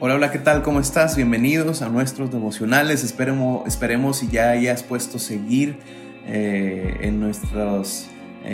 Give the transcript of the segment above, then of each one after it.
Hola, hola, ¿qué tal? ¿Cómo estás? Bienvenidos a nuestros devocionales. Esperemos, esperemos si ya hayas puesto seguir eh, en nuestros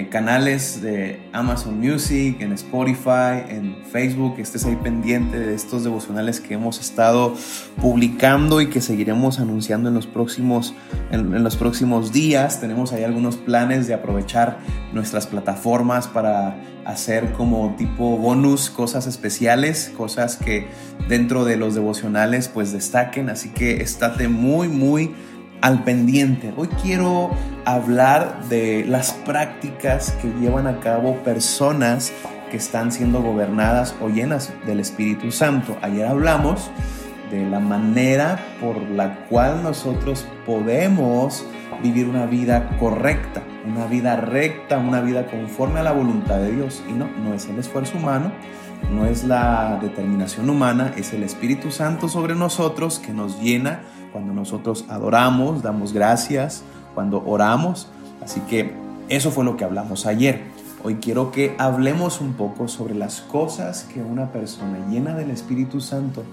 canales de Amazon Music, en Spotify, en Facebook, estés ahí pendiente de estos devocionales que hemos estado publicando y que seguiremos anunciando en los próximos, en, los próximos días. Tenemos ahí algunos planes de aprovechar nuestras plataformas para hacer como tipo bonus, cosas especiales, cosas que dentro de los devocionales pues destaquen. Así que estate muy, muy al pendiente. Hoy quiero hablar de las prácticas que llevan a cabo personas que están siendo gobernadas o llenas del Espíritu Santo. Ayer hablamos de la manera por la cual nosotros podemos vivir una vida correcta, una vida recta, una vida conforme a la voluntad de Dios. Y no, no es el esfuerzo humano, no es la determinación humana, es el Espíritu Santo sobre nosotros que nos llena cuando nosotros adoramos, damos gracias, cuando oramos. Así que eso fue lo que hablamos ayer. Hoy quiero que hablemos un poco sobre las cosas que una persona llena del Espíritu Santo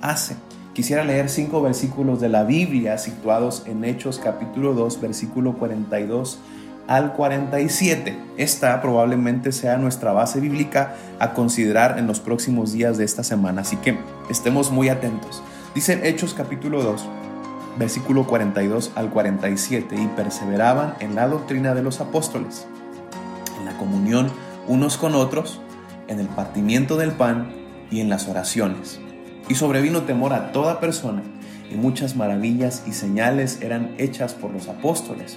hace. Quisiera leer cinco versículos de la Biblia situados en Hechos capítulo 2, versículo 42 al 47. Esta probablemente sea nuestra base bíblica a considerar en los próximos días de esta semana, así que estemos muy atentos. Dice Hechos capítulo 2, versículo 42 al 47, y perseveraban en la doctrina de los apóstoles, en la comunión unos con otros, en el partimiento del pan y en las oraciones. Y sobrevino temor a toda persona, y muchas maravillas y señales eran hechas por los apóstoles.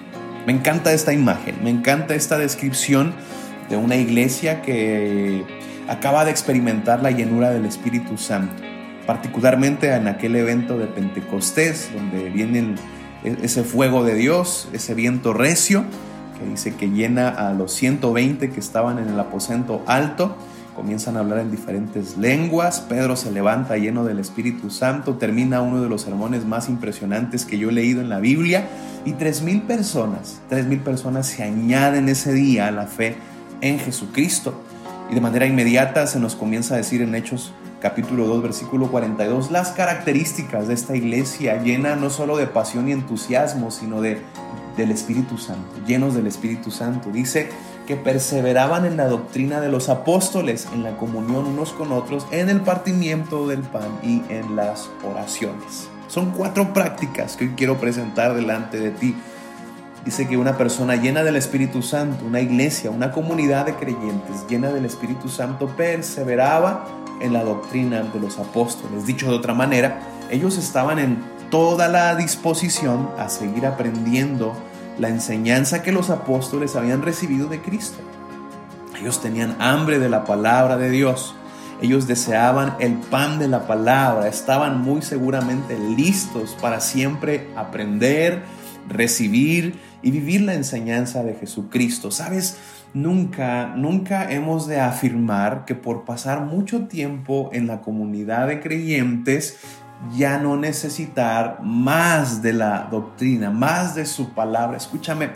Me encanta esta imagen, me encanta esta descripción de una iglesia que acaba de experimentar la llenura del Espíritu Santo particularmente en aquel evento de Pentecostés, donde viene e, ese fuego de Dios, ese viento recio, que dice que llena a los 120 que estaban en el aposento alto, comienzan a hablar en diferentes lenguas, Pedro se levanta lleno del Espíritu Santo, termina uno de los sermones más impresionantes que yo he leído en la Biblia, y tres mil personas, tres mil personas se añaden ese día a la fe en Jesucristo. Y de manera inmediata se nos comienza a decir en Hechos capítulo 2, versículo 42, las características de esta iglesia llena no solo de pasión y entusiasmo, sino de, del Espíritu Santo, llenos del Espíritu Santo. Dice que perseveraban en la doctrina de los apóstoles, en la comunión unos con otros, en el partimiento del pan y en las oraciones. Son cuatro prácticas que hoy quiero presentar delante de ti. Dice que una persona llena del Espíritu Santo, una iglesia, una comunidad de creyentes llena del Espíritu Santo, perseveraba en la doctrina de los apóstoles. Dicho de otra manera, ellos estaban en toda la disposición a seguir aprendiendo la enseñanza que los apóstoles habían recibido de Cristo. Ellos tenían hambre de la palabra de Dios. Ellos deseaban el pan de la palabra. Estaban muy seguramente listos para siempre aprender, recibir y vivir la enseñanza de Jesucristo. ¿Sabes? Nunca, nunca hemos de afirmar que por pasar mucho tiempo en la comunidad de creyentes ya no necesitar más de la doctrina, más de su palabra. Escúchame,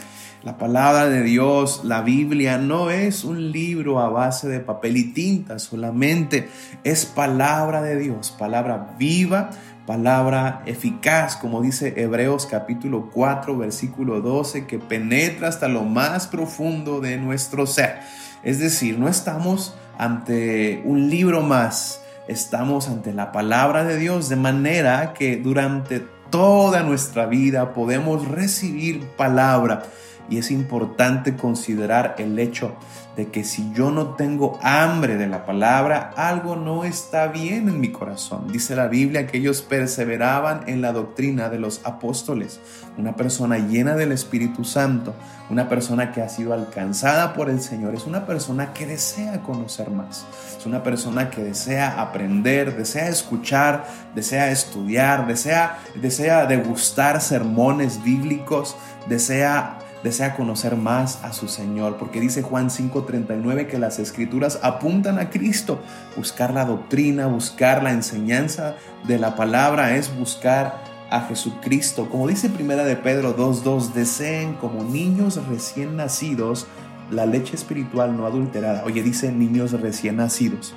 la palabra de Dios, la Biblia, no es un libro a base de papel y tinta solamente, es palabra de Dios, palabra viva, palabra eficaz, como dice Hebreos capítulo 4, versículo 12, que penetra hasta lo más profundo de nuestro ser. Es decir, no estamos ante un libro más, estamos ante la palabra de Dios, de manera que durante toda nuestra vida podemos recibir palabra Y es importante considerar el hecho de que si yo no tengo hambre de la palabra, algo no está bien en mi corazón. Dice la Biblia que ellos perseveraban en la doctrina de los apóstoles. Una persona llena del Espíritu Santo, una persona que ha sido alcanzada por el Señor, es una persona que desea conocer más. Es una persona que desea aprender, desea escuchar, desea estudiar, desea, desea degustar sermones bíblicos, desea desea conocer más a su Señor, porque dice Juan 5:39 que las escrituras apuntan a Cristo. Buscar la doctrina, buscar la enseñanza de la palabra es buscar a Jesucristo. Como dice Primera de Pedro 2:2, deseen como niños recién nacidos la leche espiritual no adulterada. Oye, dice niños recién nacidos.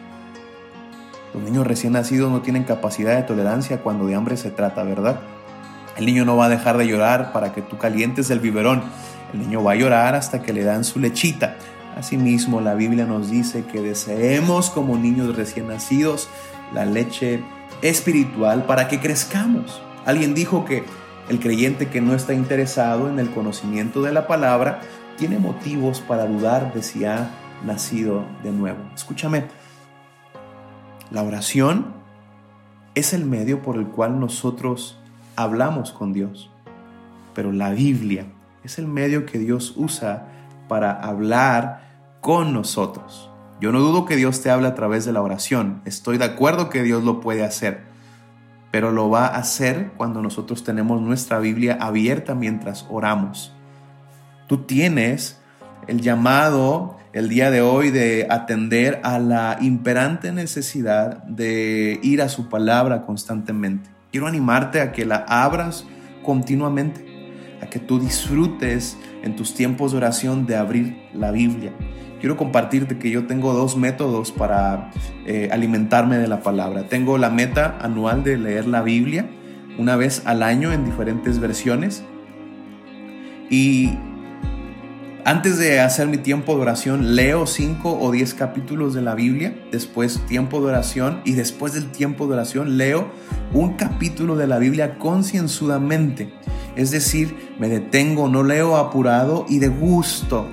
Los niños recién nacidos no tienen capacidad de tolerancia cuando de hambre se trata, ¿verdad? El niño no va a dejar de llorar para que tú calientes el biberón. El niño va a llorar hasta que le dan su lechita. Asimismo, la Biblia nos dice que deseemos como niños recién nacidos la leche espiritual para que crezcamos. Alguien dijo que el creyente que no está interesado en el conocimiento de la palabra tiene motivos para dudar de si ha nacido de nuevo. Escúchame, la oración es el medio por el cual nosotros hablamos con Dios, pero la Biblia es el medio que Dios usa para hablar con nosotros. Yo no dudo que Dios te hable a través de la oración, estoy de acuerdo que Dios lo puede hacer, pero lo va a hacer cuando nosotros tenemos nuestra Biblia abierta mientras oramos. Tú tienes el llamado el día de hoy de atender a la imperante necesidad de ir a su palabra constantemente. Quiero animarte a que la abras continuamente a que tú disfrutes en tus tiempos de oración de abrir la Biblia. Quiero compartirte que yo tengo dos métodos para eh, alimentarme de la palabra. Tengo la meta anual de leer la Biblia una vez al año en diferentes versiones. Y antes de hacer mi tiempo de oración, leo cinco o diez capítulos de la Biblia, después tiempo de oración y después del tiempo de oración leo un capítulo de la Biblia concienzudamente. Es decir, me detengo, no leo apurado y de gusto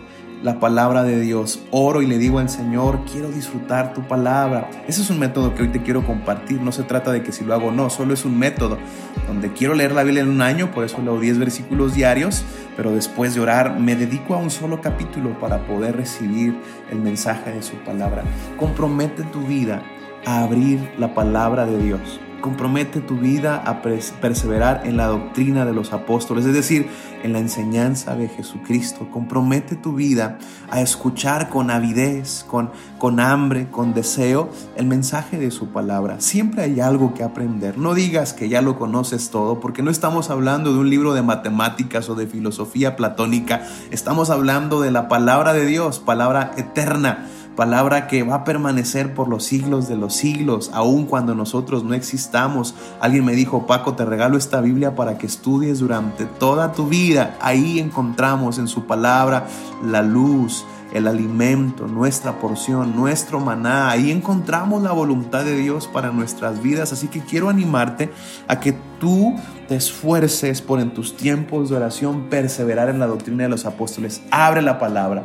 la palabra de Dios. Oro y le digo al Señor, quiero disfrutar tu palabra. Ese es un método que hoy te quiero compartir. No se trata de que si lo hago no, solo es un método donde quiero leer la Biblia en un año, por eso leo 10 versículos diarios, pero después de orar me dedico a un solo capítulo para poder recibir el mensaje de su palabra. Compromete tu vida a abrir la palabra de Dios. Compromete tu vida a perseverar en la doctrina de los apóstoles, es decir, en la enseñanza de Jesucristo. Compromete tu vida a escuchar con avidez, con, con hambre, con deseo el mensaje de su palabra. Siempre hay algo que aprender. No digas que ya lo conoces todo, porque no estamos hablando de un libro de matemáticas o de filosofía platónica. Estamos hablando de la palabra de Dios, palabra eterna palabra que va a permanecer por los siglos de los siglos, aun cuando nosotros no existamos. Alguien me dijo, Paco, te regalo esta Biblia para que estudies durante toda tu vida. Ahí encontramos en su palabra la luz, el alimento, nuestra porción, nuestro maná. Ahí encontramos la voluntad de Dios para nuestras vidas. Así que quiero animarte a que tú te esfuerces por en tus tiempos de oración perseverar en la doctrina de los apóstoles. Abre la palabra,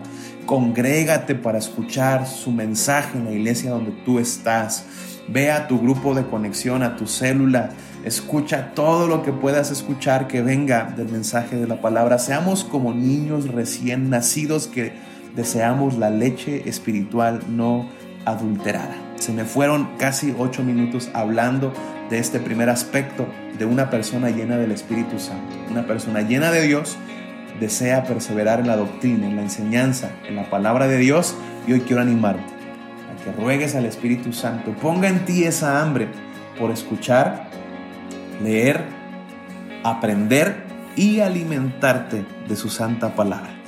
congrégate para escuchar su mensaje en la iglesia donde tú estás. Ve a tu grupo de conexión, a tu célula. Escucha todo lo que puedas escuchar que venga del mensaje de la palabra. Seamos como niños recién nacidos que deseamos la leche espiritual no adulterada. Se me fueron casi ocho minutos hablando de este primer aspecto de una persona llena del Espíritu Santo. Una persona llena de Dios desea perseverar en la doctrina, en la enseñanza, en la palabra de Dios. Y hoy quiero animarte a que ruegues al Espíritu Santo, ponga en ti esa hambre por escuchar, leer, aprender y alimentarte de su santa palabra.